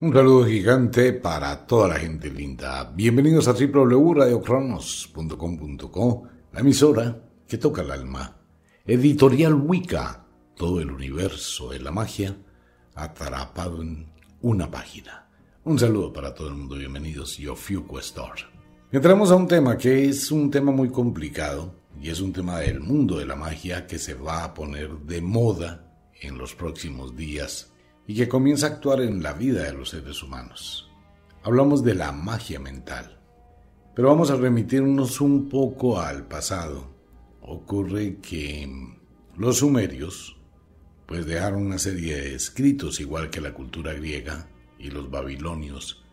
Un saludo gigante para toda la gente linda. Bienvenidos a www.radiocronos.com.co, la emisora que toca el alma. Editorial Wicca, todo el universo de la magia atrapado en una página. Un saludo para todo el mundo, bienvenidos, yo Store. Entramos a un tema que es un tema muy complicado y es un tema del mundo de la magia que se va a poner de moda en los próximos días y que comienza a actuar en la vida de los seres humanos. Hablamos de la magia mental, pero vamos a remitirnos un poco al pasado. Ocurre que los sumerios pues dejaron una serie de escritos igual que la cultura griega y los babilonios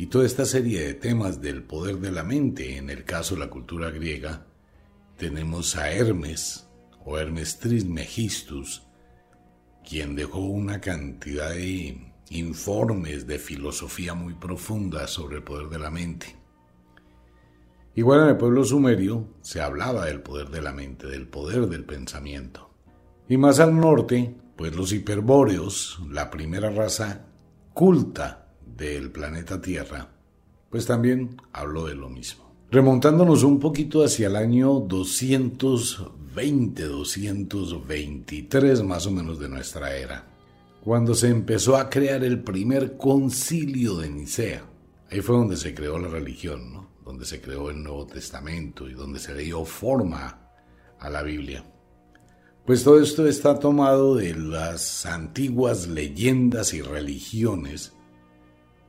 y toda esta serie de temas del poder de la mente, en el caso de la cultura griega, tenemos a Hermes o Hermes Trismegistus, quien dejó una cantidad de informes de filosofía muy profunda sobre el poder de la mente. Igual en el pueblo sumerio se hablaba del poder de la mente, del poder del pensamiento. Y más al norte, pues los hiperbóreos, la primera raza culta del planeta Tierra, pues también habló de lo mismo. Remontándonos un poquito hacia el año 220, 223 más o menos de nuestra era, cuando se empezó a crear el primer concilio de Nicea. Ahí fue donde se creó la religión, ¿no? donde se creó el Nuevo Testamento y donde se dio forma a la Biblia. Pues todo esto está tomado de las antiguas leyendas y religiones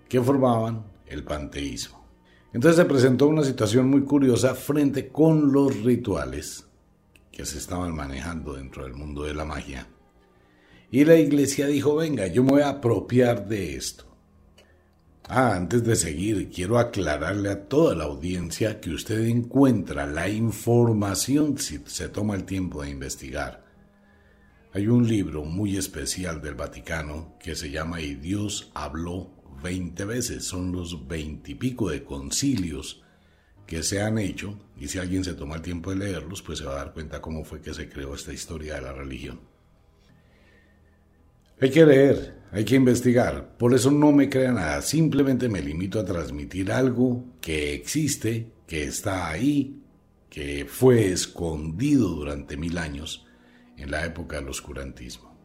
que formaban el panteísmo. Entonces se presentó una situación muy curiosa frente con los rituales que se estaban manejando dentro del mundo de la magia. Y la iglesia dijo, venga, yo me voy a apropiar de esto. Ah, antes de seguir, quiero aclararle a toda la audiencia que usted encuentra la información si se toma el tiempo de investigar. Hay un libro muy especial del Vaticano que se llama Y Dios habló 20 veces, son los veintipico de concilios que se han hecho, y si alguien se toma el tiempo de leerlos, pues se va a dar cuenta cómo fue que se creó esta historia de la religión. Hay que leer, hay que investigar, por eso no me crea nada, simplemente me limito a transmitir algo que existe, que está ahí, que fue escondido durante mil años en la época del oscurantismo.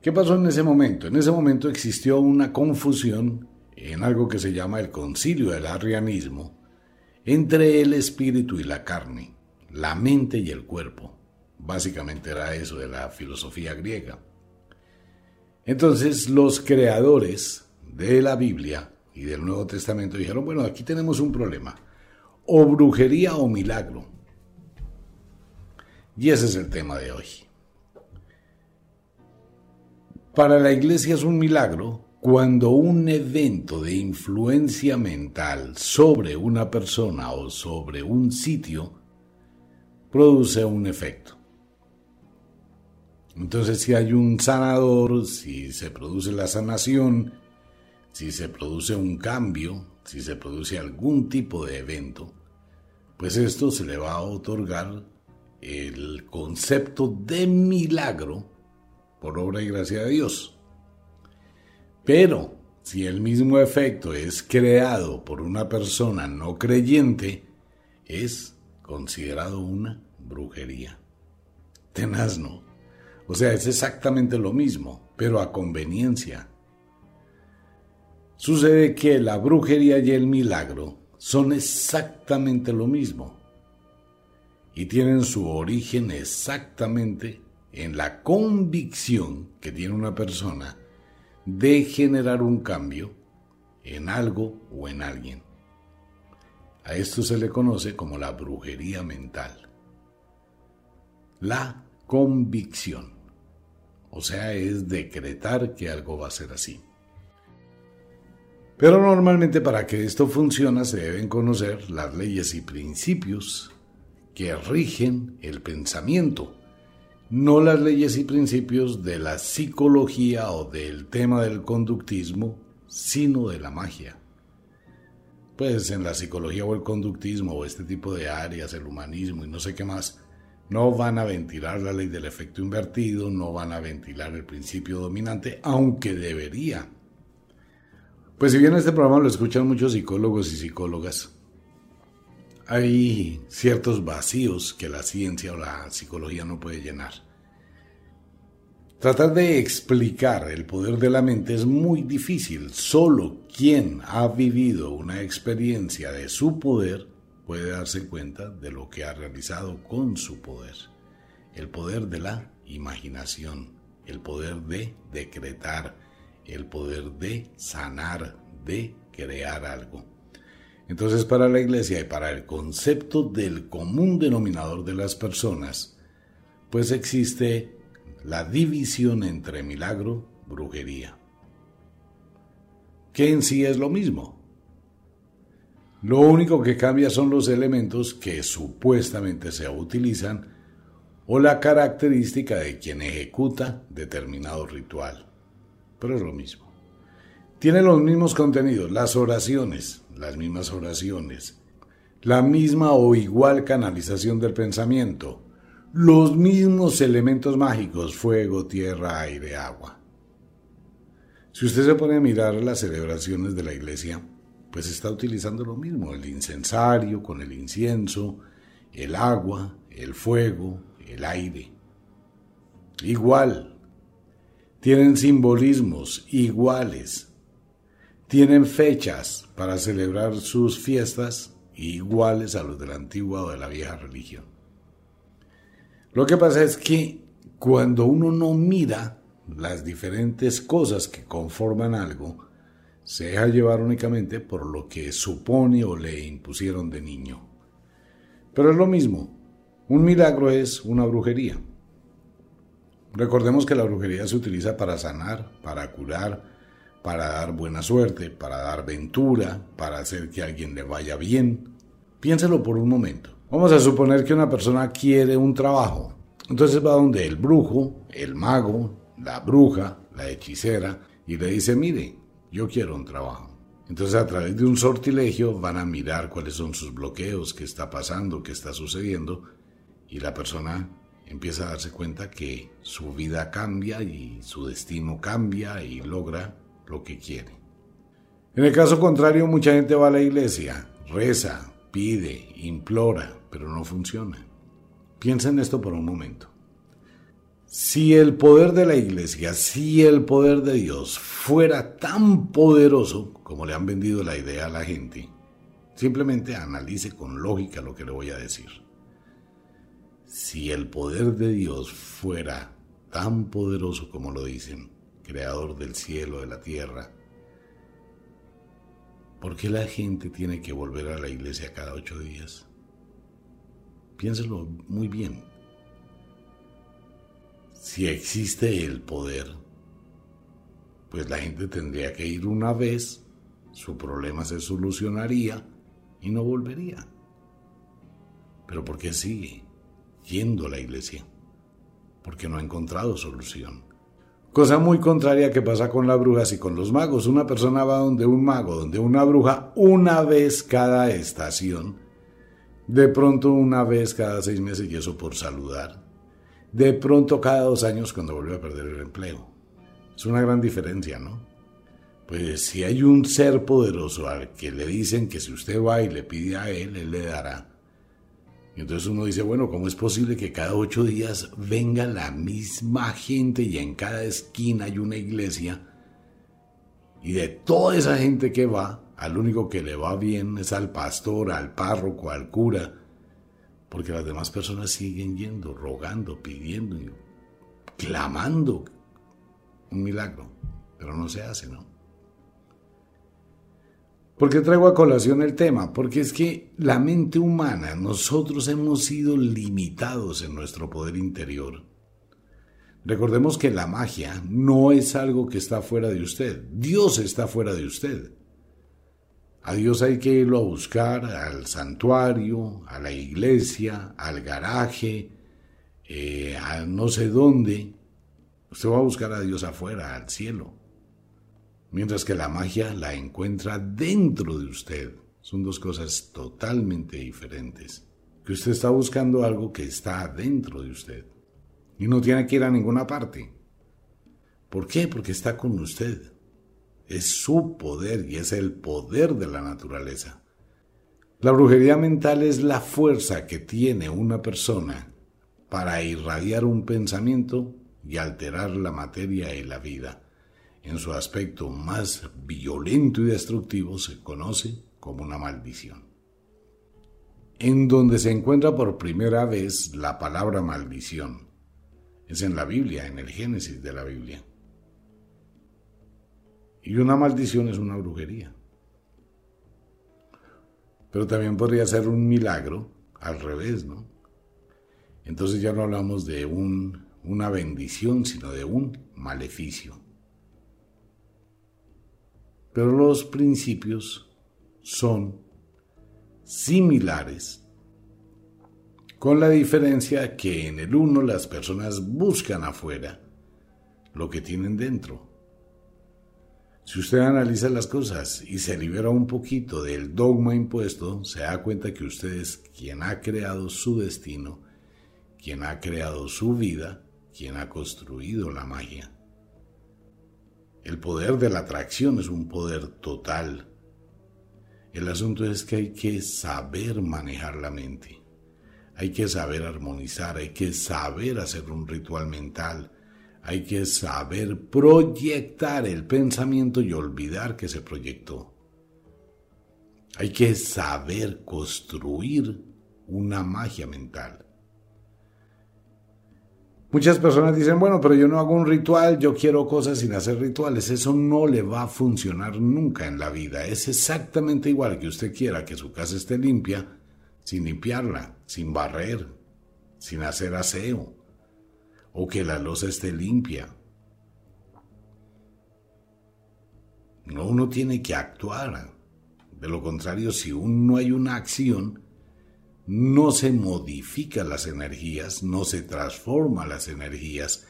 ¿Qué pasó en ese momento? En ese momento existió una confusión en algo que se llama el concilio del arrianismo entre el espíritu y la carne, la mente y el cuerpo. Básicamente era eso de la filosofía griega. Entonces los creadores de la Biblia y del Nuevo Testamento dijeron, bueno, aquí tenemos un problema, o brujería o milagro. Y ese es el tema de hoy. Para la iglesia es un milagro cuando un evento de influencia mental sobre una persona o sobre un sitio produce un efecto. Entonces si hay un sanador, si se produce la sanación, si se produce un cambio, si se produce algún tipo de evento, pues esto se le va a otorgar el concepto de milagro por obra y gracia de Dios. Pero si el mismo efecto es creado por una persona no creyente, es considerado una brujería. Tenaz, ¿no? O sea, es exactamente lo mismo, pero a conveniencia. Sucede que la brujería y el milagro son exactamente lo mismo y tienen su origen exactamente en la convicción que tiene una persona de generar un cambio en algo o en alguien. A esto se le conoce como la brujería mental. La convicción. O sea, es decretar que algo va a ser así. Pero normalmente para que esto funcione se deben conocer las leyes y principios que rigen el pensamiento no las leyes y principios de la psicología o del tema del conductismo, sino de la magia. Pues en la psicología o el conductismo o este tipo de áreas, el humanismo y no sé qué más, no van a ventilar la ley del efecto invertido, no van a ventilar el principio dominante, aunque debería. Pues si bien este programa lo escuchan muchos psicólogos y psicólogas, hay ciertos vacíos que la ciencia o la psicología no puede llenar. Tratar de explicar el poder de la mente es muy difícil. Solo quien ha vivido una experiencia de su poder puede darse cuenta de lo que ha realizado con su poder. El poder de la imaginación, el poder de decretar, el poder de sanar, de crear algo. Entonces para la iglesia y para el concepto del común denominador de las personas, pues existe la división entre milagro, brujería, que en sí es lo mismo. Lo único que cambia son los elementos que supuestamente se utilizan o la característica de quien ejecuta determinado ritual. Pero es lo mismo. Tiene los mismos contenidos, las oraciones, las mismas oraciones, la misma o igual canalización del pensamiento, los mismos elementos mágicos, fuego, tierra, aire, agua. Si usted se pone a mirar las celebraciones de la iglesia, pues está utilizando lo mismo, el incensario con el incienso, el agua, el fuego, el aire. Igual. Tienen simbolismos iguales. Tienen fechas para celebrar sus fiestas iguales a los de la antigua o de la vieja religión. Lo que pasa es que cuando uno no mira las diferentes cosas que conforman algo, se deja llevar únicamente por lo que supone o le impusieron de niño. Pero es lo mismo, un milagro es una brujería. Recordemos que la brujería se utiliza para sanar, para curar, para dar buena suerte, para dar ventura, para hacer que a alguien le vaya bien. Piénselo por un momento. Vamos a suponer que una persona quiere un trabajo. Entonces va donde el brujo, el mago, la bruja, la hechicera, y le dice, mire, yo quiero un trabajo. Entonces a través de un sortilegio van a mirar cuáles son sus bloqueos, qué está pasando, qué está sucediendo, y la persona empieza a darse cuenta que su vida cambia y su destino cambia y logra lo que quiere. En el caso contrario, mucha gente va a la iglesia, reza, pide, implora, pero no funciona. Piensa en esto por un momento. Si el poder de la iglesia, si el poder de Dios fuera tan poderoso como le han vendido la idea a la gente, simplemente analice con lógica lo que le voy a decir si el poder de Dios fuera tan poderoso como lo dicen, creador del cielo, de la tierra, ¿por qué la gente tiene que volver a la iglesia cada ocho días? Piénselo muy bien. Si existe el poder, pues la gente tendría que ir una vez, su problema se solucionaría y no volvería. Pero ¿por qué sigue? yendo a la iglesia, porque no ha encontrado solución. Cosa muy contraria que pasa con las brujas y con los magos. Una persona va donde un mago, donde una bruja, una vez cada estación, de pronto una vez cada seis meses y eso por saludar, de pronto cada dos años cuando vuelve a perder el empleo. Es una gran diferencia, ¿no? Pues si hay un ser poderoso al que le dicen que si usted va y le pide a él, él le dará. Y entonces uno dice, bueno, ¿cómo es posible que cada ocho días venga la misma gente y en cada esquina hay una iglesia? Y de toda esa gente que va, al único que le va bien es al pastor, al párroco, al cura, porque las demás personas siguen yendo, rogando, pidiendo, clamando un milagro, pero no se hace, ¿no? ¿Por qué traigo a colación el tema? Porque es que la mente humana, nosotros hemos sido limitados en nuestro poder interior. Recordemos que la magia no es algo que está fuera de usted, Dios está fuera de usted. A Dios hay que irlo a buscar al santuario, a la iglesia, al garaje, eh, a no sé dónde. Usted va a buscar a Dios afuera, al cielo mientras que la magia la encuentra dentro de usted. Son dos cosas totalmente diferentes. Que usted está buscando algo que está dentro de usted y no tiene que ir a ninguna parte. ¿Por qué? Porque está con usted. es su poder y es el poder de la naturaleza. La brujería mental es la fuerza que tiene una persona para irradiar un pensamiento y alterar la materia y la vida. En su aspecto más violento y destructivo se conoce como una maldición. En donde se encuentra por primera vez la palabra maldición es en la Biblia, en el Génesis de la Biblia. Y una maldición es una brujería. Pero también podría ser un milagro al revés, ¿no? Entonces ya no hablamos de un, una bendición, sino de un maleficio. Pero los principios son similares, con la diferencia que en el uno las personas buscan afuera lo que tienen dentro si usted analiza las cosas y se libera un poquito del dogma impuesto, se da cuenta que usted es quien ha creado su destino, quien ha creado su vida, quien ha construido la magia. El poder de la atracción es un poder total. El asunto es que hay que saber manejar la mente, hay que saber armonizar, hay que saber hacer un ritual mental, hay que saber proyectar el pensamiento y olvidar que se proyectó. Hay que saber construir una magia mental. Muchas personas dicen, bueno, pero yo no hago un ritual, yo quiero cosas sin hacer rituales. Eso no le va a funcionar nunca en la vida. Es exactamente igual que usted quiera que su casa esté limpia, sin limpiarla, sin barrer, sin hacer aseo o que la losa esté limpia. No, uno tiene que actuar. De lo contrario, si uno no hay una acción, no se modifican las energías, no se transforman las energías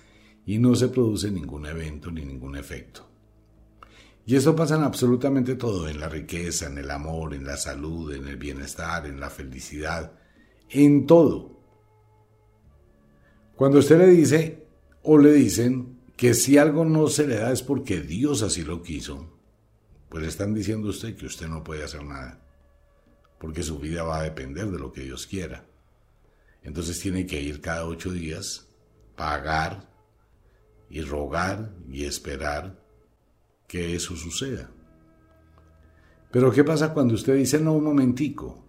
y no se produce ningún evento ni ningún efecto. Y eso pasa en absolutamente todo, en la riqueza, en el amor, en la salud, en el bienestar, en la felicidad, en todo. Cuando usted le dice o le dicen que si algo no se le da es porque Dios así lo quiso, pues le están diciendo a usted que usted no puede hacer nada, porque su vida va a depender de lo que Dios quiera. Entonces tiene que ir cada ocho días, pagar y rogar y esperar que eso suceda. Pero ¿qué pasa cuando usted dice, no, un momentico,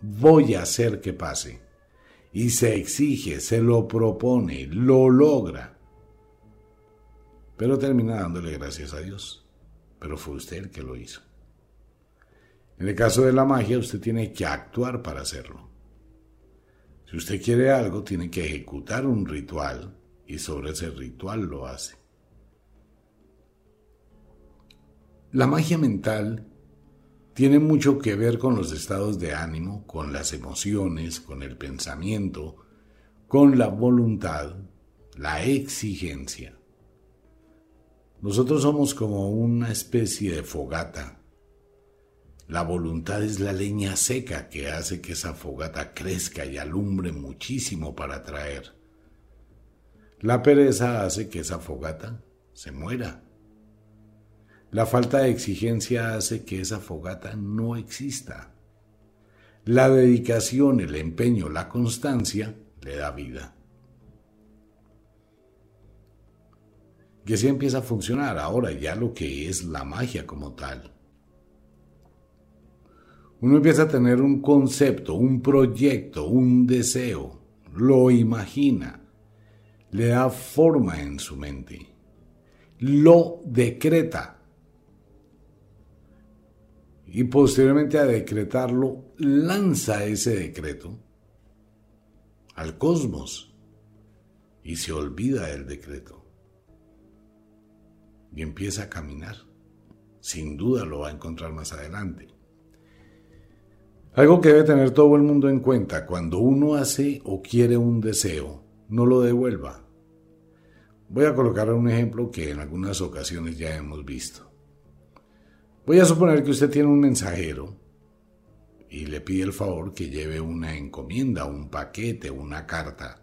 voy a hacer que pase? y se exige, se lo propone, lo logra. Pero termina dándole gracias a Dios. Pero fue usted el que lo hizo. En el caso de la magia, usted tiene que actuar para hacerlo. Si usted quiere algo, tiene que ejecutar un ritual y sobre ese ritual lo hace. La magia mental tiene mucho que ver con los estados de ánimo, con las emociones, con el pensamiento, con la voluntad, la exigencia. Nosotros somos como una especie de fogata. La voluntad es la leña seca que hace que esa fogata crezca y alumbre muchísimo para traer. La pereza hace que esa fogata se muera. La falta de exigencia hace que esa fogata no exista. La dedicación, el empeño, la constancia le da vida. Y así empieza a funcionar ahora ya lo que es la magia como tal. Uno empieza a tener un concepto, un proyecto, un deseo, lo imagina, le da forma en su mente, lo decreta y posteriormente a decretarlo, lanza ese decreto al cosmos y se olvida del decreto y empieza a caminar. Sin duda lo va a encontrar más adelante. Algo que debe tener todo el mundo en cuenta, cuando uno hace o quiere un deseo, no lo devuelva. Voy a colocar un ejemplo que en algunas ocasiones ya hemos visto. Voy a suponer que usted tiene un mensajero y le pide el favor que lleve una encomienda, un paquete, una carta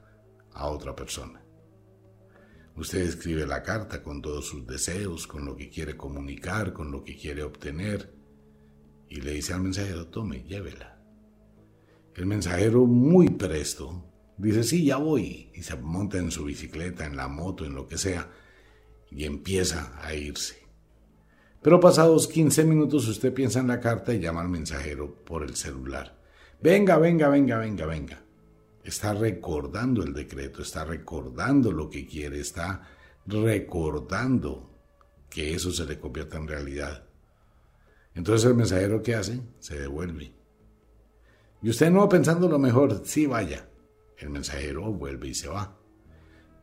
a otra persona. Usted escribe la carta con todos sus deseos, con lo que quiere comunicar, con lo que quiere obtener, y le dice al mensajero, tome, llévela. El mensajero muy presto dice, sí, ya voy, y se monta en su bicicleta, en la moto, en lo que sea, y empieza a irse. Pero pasados 15 minutos usted piensa en la carta y llama al mensajero por el celular. Venga, venga, venga, venga, venga está recordando el decreto, está recordando lo que quiere, está recordando que eso se le convierta en realidad. Entonces el mensajero ¿qué hace? Se devuelve. Y usted no pensando lo mejor, sí vaya. El mensajero vuelve y se va.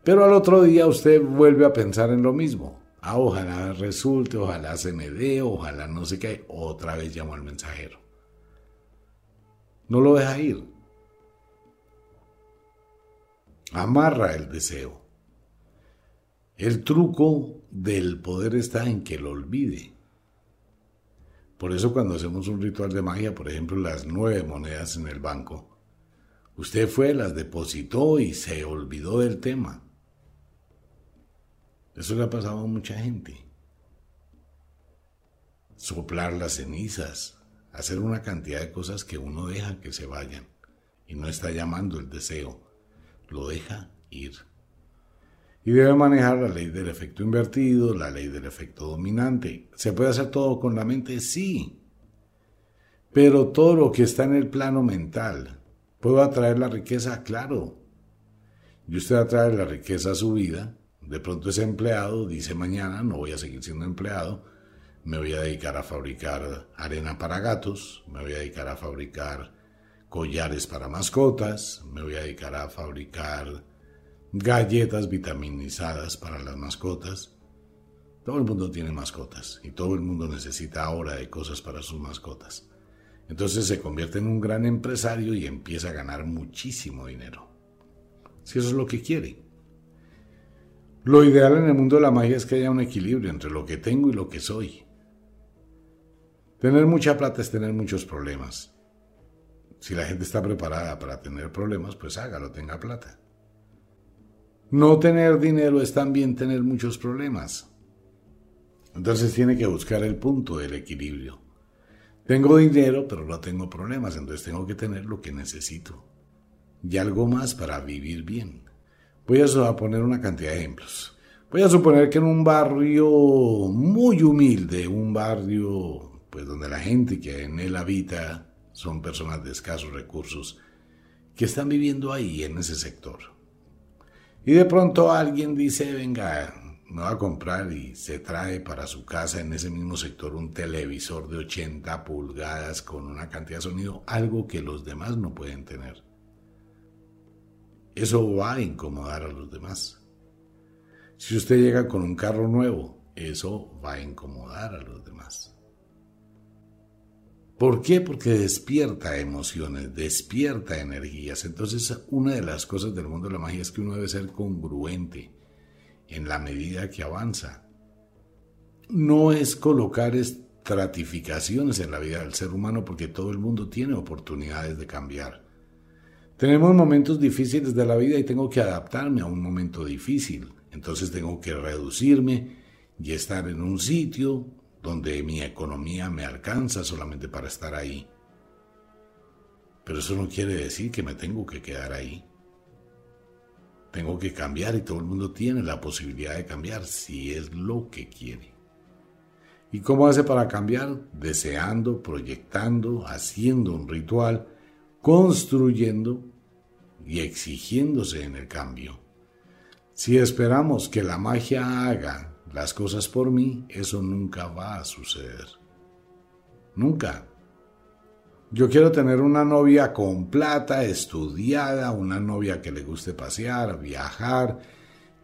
Pero al otro día usted vuelve a pensar en lo mismo. Ah, ojalá resulte, ojalá se me dé, ojalá no sé qué. Otra vez llamo al mensajero. No lo deja ir. amarra el deseo. El truco del poder está en que lo olvide. Por eso cuando hacemos un ritual de magia, por ejemplo, las nueve monedas en el banco, usted fue, las depositó y se olvidó del tema. Eso le ha pasado a mucha gente. Soplar las cenizas, hacer una cantidad de cosas que uno deja que se vayan y no está llamando el deseo lo deja ir. Y debe manejar la ley del efecto invertido, la ley del efecto dominante. ¿Se puede hacer todo con la mente? Sí. Pero todo lo que está en el plano mental, ¿puedo atraer la riqueza? Claro. Y usted atrae la riqueza a su vida. De pronto es empleado, dice mañana, no voy a seguir siendo empleado, me voy a dedicar a fabricar arena para gatos, me voy a dedicar a fabricar collares para mascotas, me voy a dedicar a fabricar galletas vitaminizadas para las mascotas. Todo el mundo tiene mascotas y todo el mundo necesita ahora de cosas para sus mascotas. Entonces se convierte en un gran empresario y empieza a ganar muchísimo dinero. Si eso es lo que quiere. Lo ideal en el mundo de la magia es que haya un equilibrio entre lo que tengo y lo que soy. Tener mucha plata es tener muchos problemas. Si la gente está preparada para tener problemas, pues hágalo, tenga plata. No tener dinero es también tener muchos problemas. Entonces tiene que buscar el punto del equilibrio. Tengo dinero, pero no tengo problemas, entonces tengo que tener lo que necesito. Y algo más para vivir bien. Voy a poner una cantidad de ejemplos. Voy a suponer que en un barrio muy humilde, un barrio pues donde la gente que en él habita son personas de escasos recursos que están viviendo ahí en ese sector. Y de pronto alguien dice, venga, me va a comprar y se trae para su casa en ese mismo sector un televisor de 80 pulgadas con una cantidad de sonido, algo que los demás no pueden tener. Eso va a incomodar a los demás. Si usted llega con un carro nuevo, eso va a incomodar a los demás. ¿Por qué? Porque despierta emociones, despierta energías. Entonces, una de las cosas del mundo de la magia es que uno debe ser congruente en la medida que avanza. No es colocar estratificaciones en la vida del ser humano porque todo el mundo tiene oportunidades de cambiar. Tenemos momentos difíciles de la vida y tengo que adaptarme a un momento difícil. Entonces tengo que reducirme y estar en un sitio donde mi economía me alcanza solamente para estar ahí. Pero eso no quiere decir que me tengo que quedar ahí. Tengo que cambiar y todo el mundo tiene la posibilidad de cambiar si es lo que quiere. ¿Y cómo hace para cambiar? Deseando, proyectando, haciendo un ritual, construyendo y exigiéndose en el cambio. Si esperamos que la magia haga las cosas por mí, eso nunca va a suceder. Nunca. Yo quiero tener una novia con plata, estudiada, una novia que le guste pasear, viajar,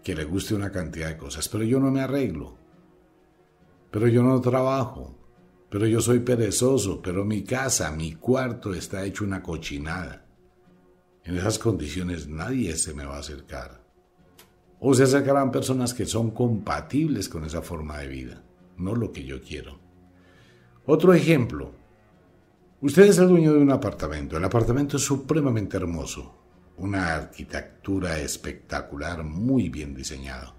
que le guste una cantidad de cosas, pero yo no me arreglo. Pero yo no trabajo. Pero yo soy perezoso, pero mi casa, mi cuarto está hecho una cochinada. En esas condiciones nadie se me va a acercar. O se acercarán personas que son compatibles con esa forma de vida, no lo que yo quiero. Otro ejemplo. Usted es el dueño de un apartamento. El apartamento es supremamente hermoso. Una arquitectura espectacular, muy bien diseñado.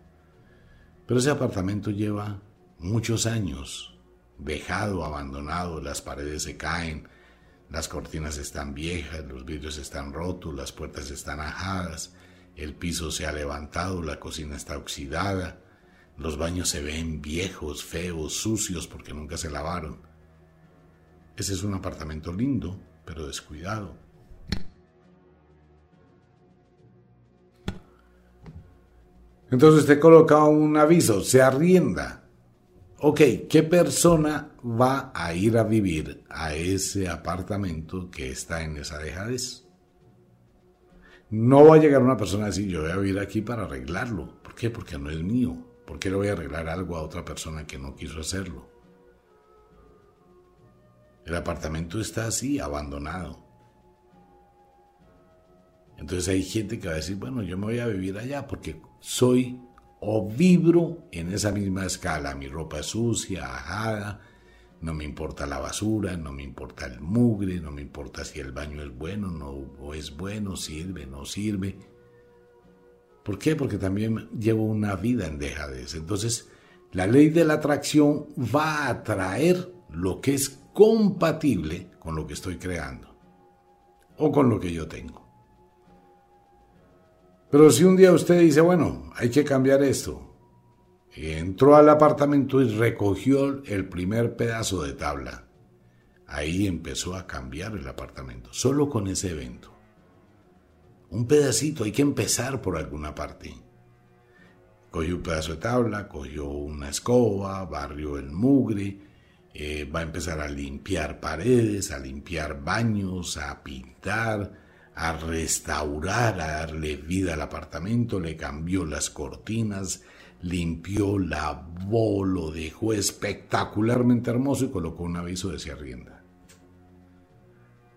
Pero ese apartamento lleva muchos años dejado, abandonado, las paredes se caen, las cortinas están viejas, los vidrios están rotos, las puertas están ajadas, el piso se ha levantado, la cocina está oxidada, los baños se ven viejos, feos, sucios porque nunca se lavaron. Ese es un apartamento lindo, pero descuidado. Entonces usted coloca un aviso, se arrienda. Ok, ¿qué persona va a ir a vivir a ese apartamento que está en esa dejadez? No va a llegar una persona a decir, yo voy a vivir aquí para arreglarlo. ¿Por qué? Porque no es mío. ¿Por qué le voy a arreglar algo a otra persona que no quiso hacerlo? El apartamento está así, abandonado. Entonces hay gente que va a decir, bueno, yo me voy a vivir allá porque soy o vibro en esa misma escala. Mi ropa es sucia, ajada, no me importa la basura, no me importa el mugre, no me importa si el baño es bueno no, o es bueno, sirve, no sirve. ¿Por qué? Porque también llevo una vida en dejadez. Entonces, la ley de la atracción va a atraer lo que es compatible con lo que estoy creando o con lo que yo tengo. Pero si un día usted dice, bueno, hay que cambiar esto, entró al apartamento y recogió el primer pedazo de tabla, ahí empezó a cambiar el apartamento, solo con ese evento. Un pedacito, hay que empezar por alguna parte. Cogió un pedazo de tabla, cogió una escoba, barrió el mugre, eh, va a empezar a limpiar paredes, a limpiar baños, a pintar, a restaurar, a darle vida al apartamento, le cambió las cortinas, limpió la bolo, lo dejó espectacularmente hermoso y colocó un aviso de si arrienda.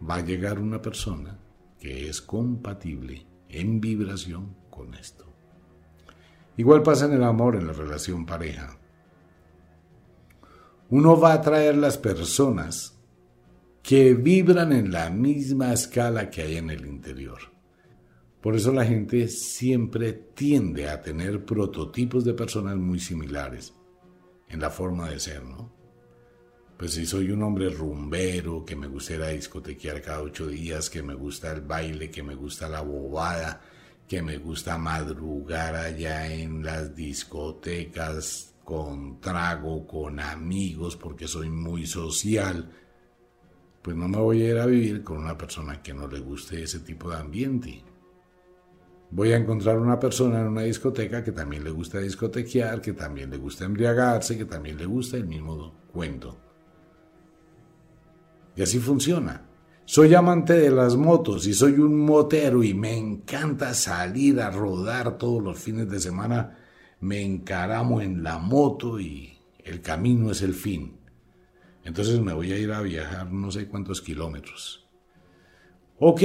Va a llegar una persona que es compatible en vibración con esto. Igual pasa en el amor, en la relación pareja. Uno va a atraer las personas que vibran en la misma escala que hay en el interior. Por eso la gente siempre tiende a tener prototipos de personas muy similares en la forma de ser, ¿no? Pues si soy un hombre rumbero, que me gusta ir a discotequear cada ocho días, que me gusta el baile, que me gusta la bobada, que me gusta madrugar allá en las discotecas con trago, con amigos, porque soy muy social, pues no me voy a ir a vivir con una persona que no le guste ese tipo de ambiente. Voy a encontrar una persona en una discoteca que también le gusta discotequear, que también le gusta embriagarse, que también le gusta el mismo cuento. Y así funciona. Soy amante de las motos y soy un motero y me encanta salir a rodar todos los fines de semana. Me encaramo en la moto y el camino es el fin. Entonces me voy a ir a viajar no sé cuántos kilómetros. Ok,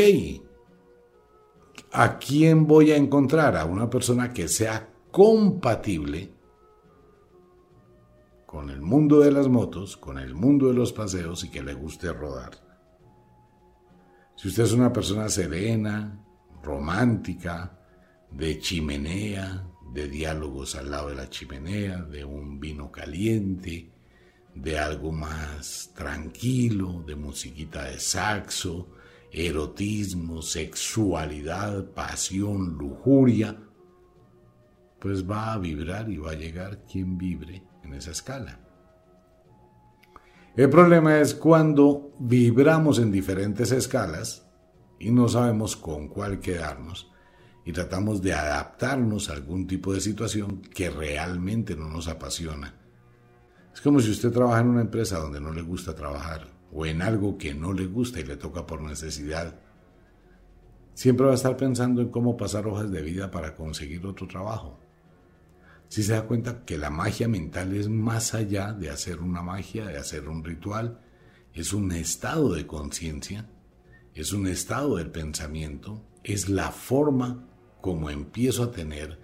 ¿a quién voy a encontrar? A una persona que sea compatible con el mundo de las motos, con el mundo de los paseos y que le guste rodar. Si usted es una persona serena, romántica, de chimenea, de diálogos al lado de la chimenea, de un vino caliente, de algo más tranquilo, de musiquita de saxo, erotismo, sexualidad, pasión, lujuria, pues va a vibrar y va a llegar quien vibre en esa escala. El problema es cuando vibramos en diferentes escalas y no sabemos con cuál quedarnos y tratamos de adaptarnos a algún tipo de situación que realmente no nos apasiona es como si usted trabaja en una empresa donde no le gusta trabajar o en algo que no le gusta y le toca por necesidad. Siempre va a estar pensando en cómo pasar hojas de vida para conseguir otro trabajo. Si se da cuenta que la magia mental es más allá de hacer una magia, de hacer un ritual, es un estado de conciencia, es un estado del pensamiento, es la forma como empiezo a tener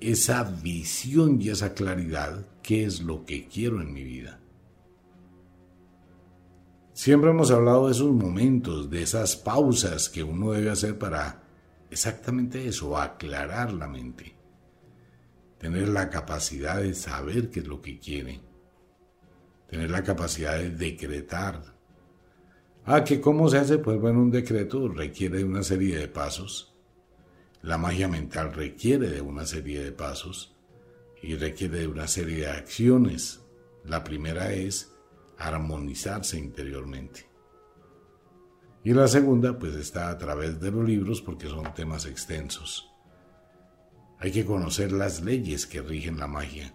esa visión y esa claridad, qué es lo que quiero en mi vida. Siempre hemos hablado de esos momentos, de esas pausas que uno debe hacer para exactamente eso, aclarar la mente. tener la capacidad de saber qué es lo que quiere, tener la capacidad de decretar. Ah, que cómo se hace, pues bueno, un decreto requiere de una serie de pasos. La magia mental requiere de una serie de pasos y requiere de una serie de acciones. La primera es armonizarse interiormente. Y la segunda, pues está a través de los libros porque son temas extensos. Hay que conocer las leyes que rigen la magia.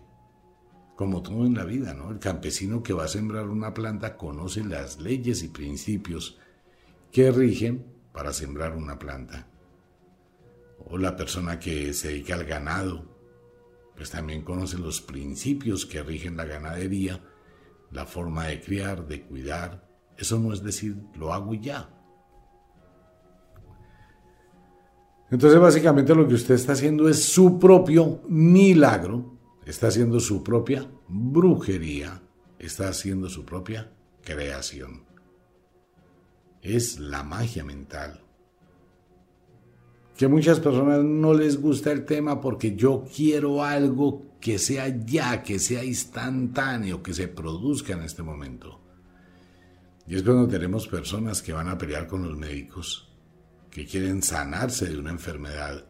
Como todo en la vida, ¿no? El campesino que va a sembrar una planta conoce las leyes y principios que rigen para sembrar una planta. O la persona que se dedica al ganado, pues también conoce los principios que rigen la ganadería, la forma de criar, de cuidar. Eso no es decir, lo hago ya. Entonces básicamente lo que usted está haciendo es su propio milagro, está haciendo su propia brujería, está haciendo su propia creación. Es la magia mental. Que a muchas personas no les gusta el tema porque yo quiero algo que sea ya, que sea instantáneo, que se produzca en este momento. Y es cuando tenemos personas que van a pelear con los médicos que quieren sanarse de una enfermedad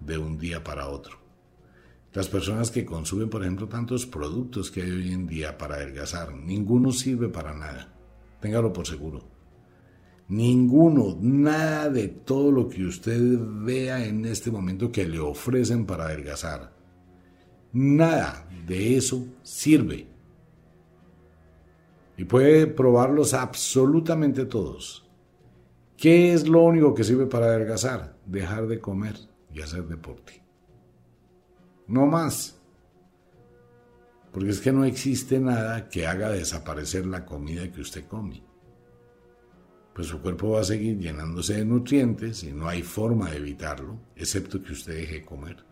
de un día para otro. Las personas que consumen, por ejemplo, tantos productos que hay hoy en día para adelgazar, ninguno sirve para nada. Téngalo por seguro. Ninguno, nada de todo lo que usted vea en este momento que le ofrecen para adelgazar. Nada de eso sirve. Y puede probarlos absolutamente todos. ¿Qué es lo único que sirve para adelgazar? Dejar de comer y hacer deporte. No más. Porque es que no existe nada que haga desaparecer la comida que usted come. Pues su cuerpo va a seguir llenándose de nutrientes y no hay forma de evitarlo, excepto que usted deje de comer.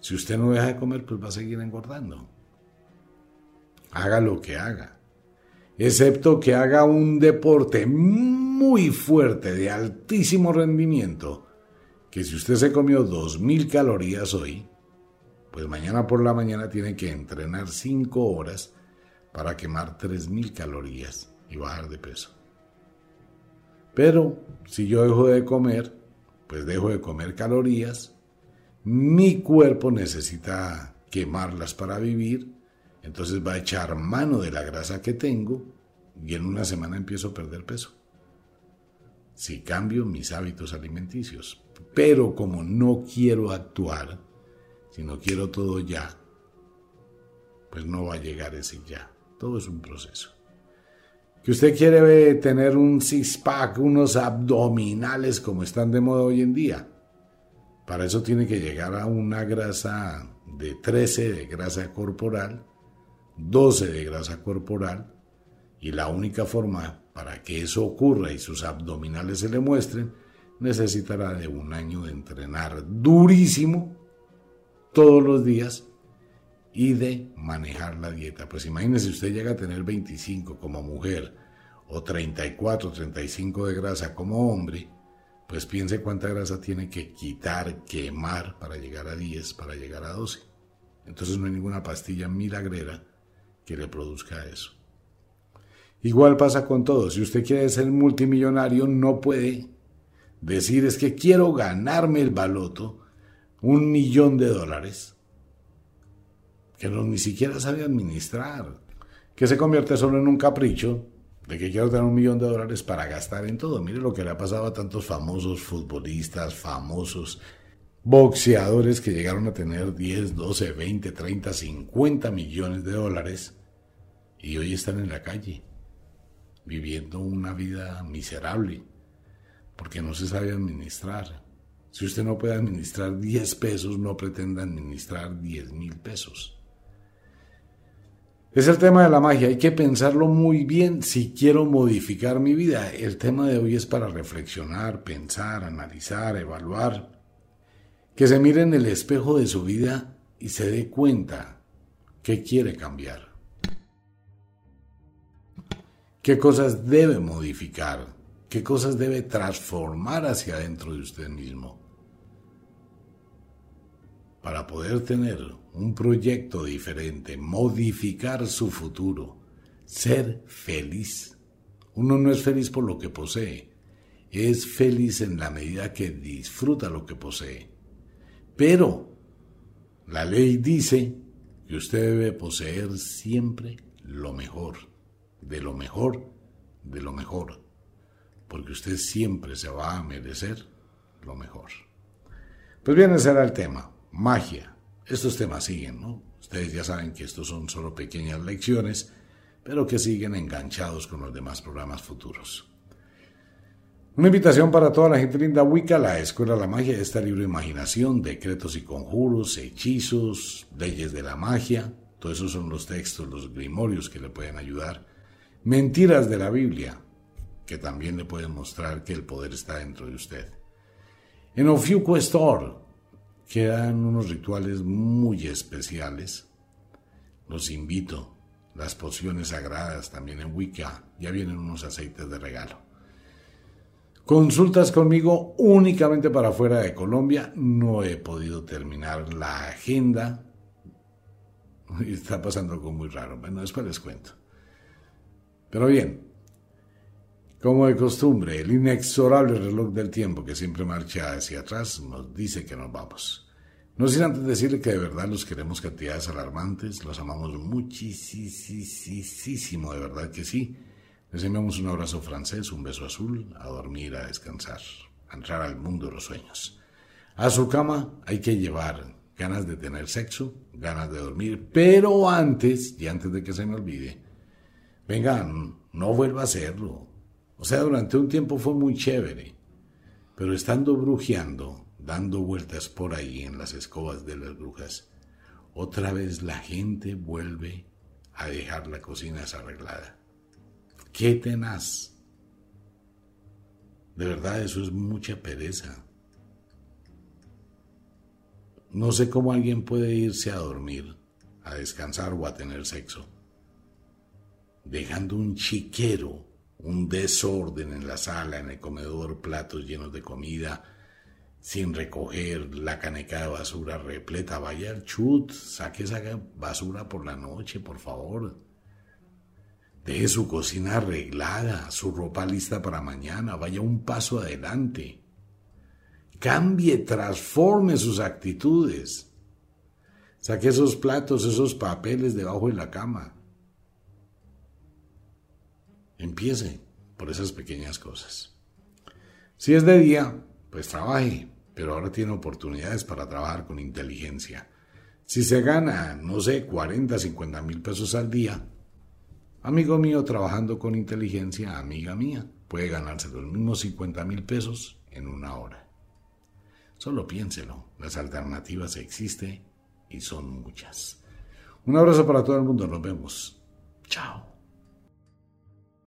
Si usted no deja de comer, pues va a seguir engordando. Haga lo que haga. Excepto que haga un deporte muy fuerte, de altísimo rendimiento, que si usted se comió 2.000 calorías hoy, pues mañana por la mañana tiene que entrenar 5 horas para quemar 3.000 calorías y bajar de peso. Pero si yo dejo de comer, pues dejo de comer calorías, mi cuerpo necesita quemarlas para vivir, entonces va a echar mano de la grasa que tengo y en una semana empiezo a perder peso si cambio mis hábitos alimenticios. Pero como no quiero actuar, si no quiero todo ya, pues no va a llegar ese ya. Todo es un proceso. Que usted quiere tener un six-pack, unos abdominales como están de moda hoy en día. Para eso tiene que llegar a una grasa de 13 de grasa corporal, 12 de grasa corporal, y la única forma para que eso ocurra y sus abdominales se le muestren, necesitará de un año de entrenar durísimo todos los días y de manejar la dieta. Pues imagínese usted llega a tener 25 como mujer o 34, 35 de grasa como hombre, pues piense cuánta grasa tiene que quitar, quemar para llegar a 10, para llegar a 12. Entonces no hay ninguna pastilla milagrera que le produzca eso. Igual pasa con todo. Si usted quiere ser multimillonario, no puede decir es que quiero ganarme el baloto, un millón de dólares, que no ni siquiera sabe administrar, que se convierte solo en un capricho de que quiero tener un millón de dólares para gastar en todo. Mire lo que le ha pasado a tantos famosos futbolistas, famosos boxeadores que llegaron a tener 10, 12, 20, 30, 50 millones de dólares y hoy están en la calle viviendo una vida miserable, porque no se sabe administrar. Si usted no puede administrar 10 pesos, no pretenda administrar 10 mil pesos. Es el tema de la magia, hay que pensarlo muy bien si quiero modificar mi vida. El tema de hoy es para reflexionar, pensar, analizar, evaluar, que se mire en el espejo de su vida y se dé cuenta que quiere cambiar qué cosas debe modificar, qué cosas debe transformar hacia adentro de usted mismo. para poder tener un proyecto diferente, modificar su futuro, ser feliz. Uno no es feliz por lo que posee, es feliz en la medida que disfruta lo que posee. Pero la ley dice que usted debe poseer siempre lo mejor, de lo mejor, de lo mejor, porque usted siempre se va a merecer lo mejor. Pues bien, ese era el tema, magia. Estos temas siguen, ¿no? Ustedes ya saben que estos son solo pequeñas lecciones, pero que siguen enganchados con los demás programas futuros. Una invitación para toda la gente linda Wicca, la Escuela de la Magia, esta libro de imaginación, decretos y conjuros, hechizos, leyes de la magia, todos esos son los textos, los grimorios que le pueden ayudar. Mentiras de la Biblia, que también le pueden mostrar que el poder está dentro de usted. En Ofiuco Store quedan unos rituales muy especiales. Los invito. Las pociones sagradas también en Wicca. Ya vienen unos aceites de regalo. Consultas conmigo únicamente para fuera de Colombia. No he podido terminar la agenda. Está pasando algo muy raro. Bueno, después les cuento. Pero bien, como de costumbre, el inexorable reloj del tiempo que siempre marcha hacia atrás nos dice que nos vamos. No sin antes decirle que de verdad los queremos cantidades alarmantes, los amamos muchísimo, de verdad que sí. Les enviamos un abrazo francés, un beso azul, a dormir, a descansar, a entrar al mundo de los sueños. A su cama hay que llevar ganas de tener sexo, ganas de dormir, pero antes, y antes de que se me olvide, vengan, no vuelva a hacerlo. O sea, durante un tiempo fue muy chévere, pero estando brujeando, dando vueltas por ahí en las escobas de las brujas, otra vez la gente vuelve a dejar la cocina desarreglada. Qué tenaz. De verdad, eso es mucha pereza. No sé cómo alguien puede irse a dormir, a descansar o a tener sexo, dejando un chiquero, un desorden en la sala, en el comedor, platos llenos de comida, sin recoger la caneca de basura repleta. Vaya chut, saque esa basura por la noche, por favor. Deje su cocina arreglada, su ropa lista para mañana, vaya un paso adelante. Cambie, transforme sus actitudes. Saque esos platos, esos papeles debajo de la cama. Empiece por esas pequeñas cosas. Si es de día, pues trabaje, pero ahora tiene oportunidades para trabajar con inteligencia. Si se gana, no sé, 40, 50 mil pesos al día, Amigo mío trabajando con inteligencia, amiga mía, puede ganarse los mismos 50 mil pesos en una hora. Solo piénselo, las alternativas existen y son muchas. Un abrazo para todo el mundo, nos vemos. Chao.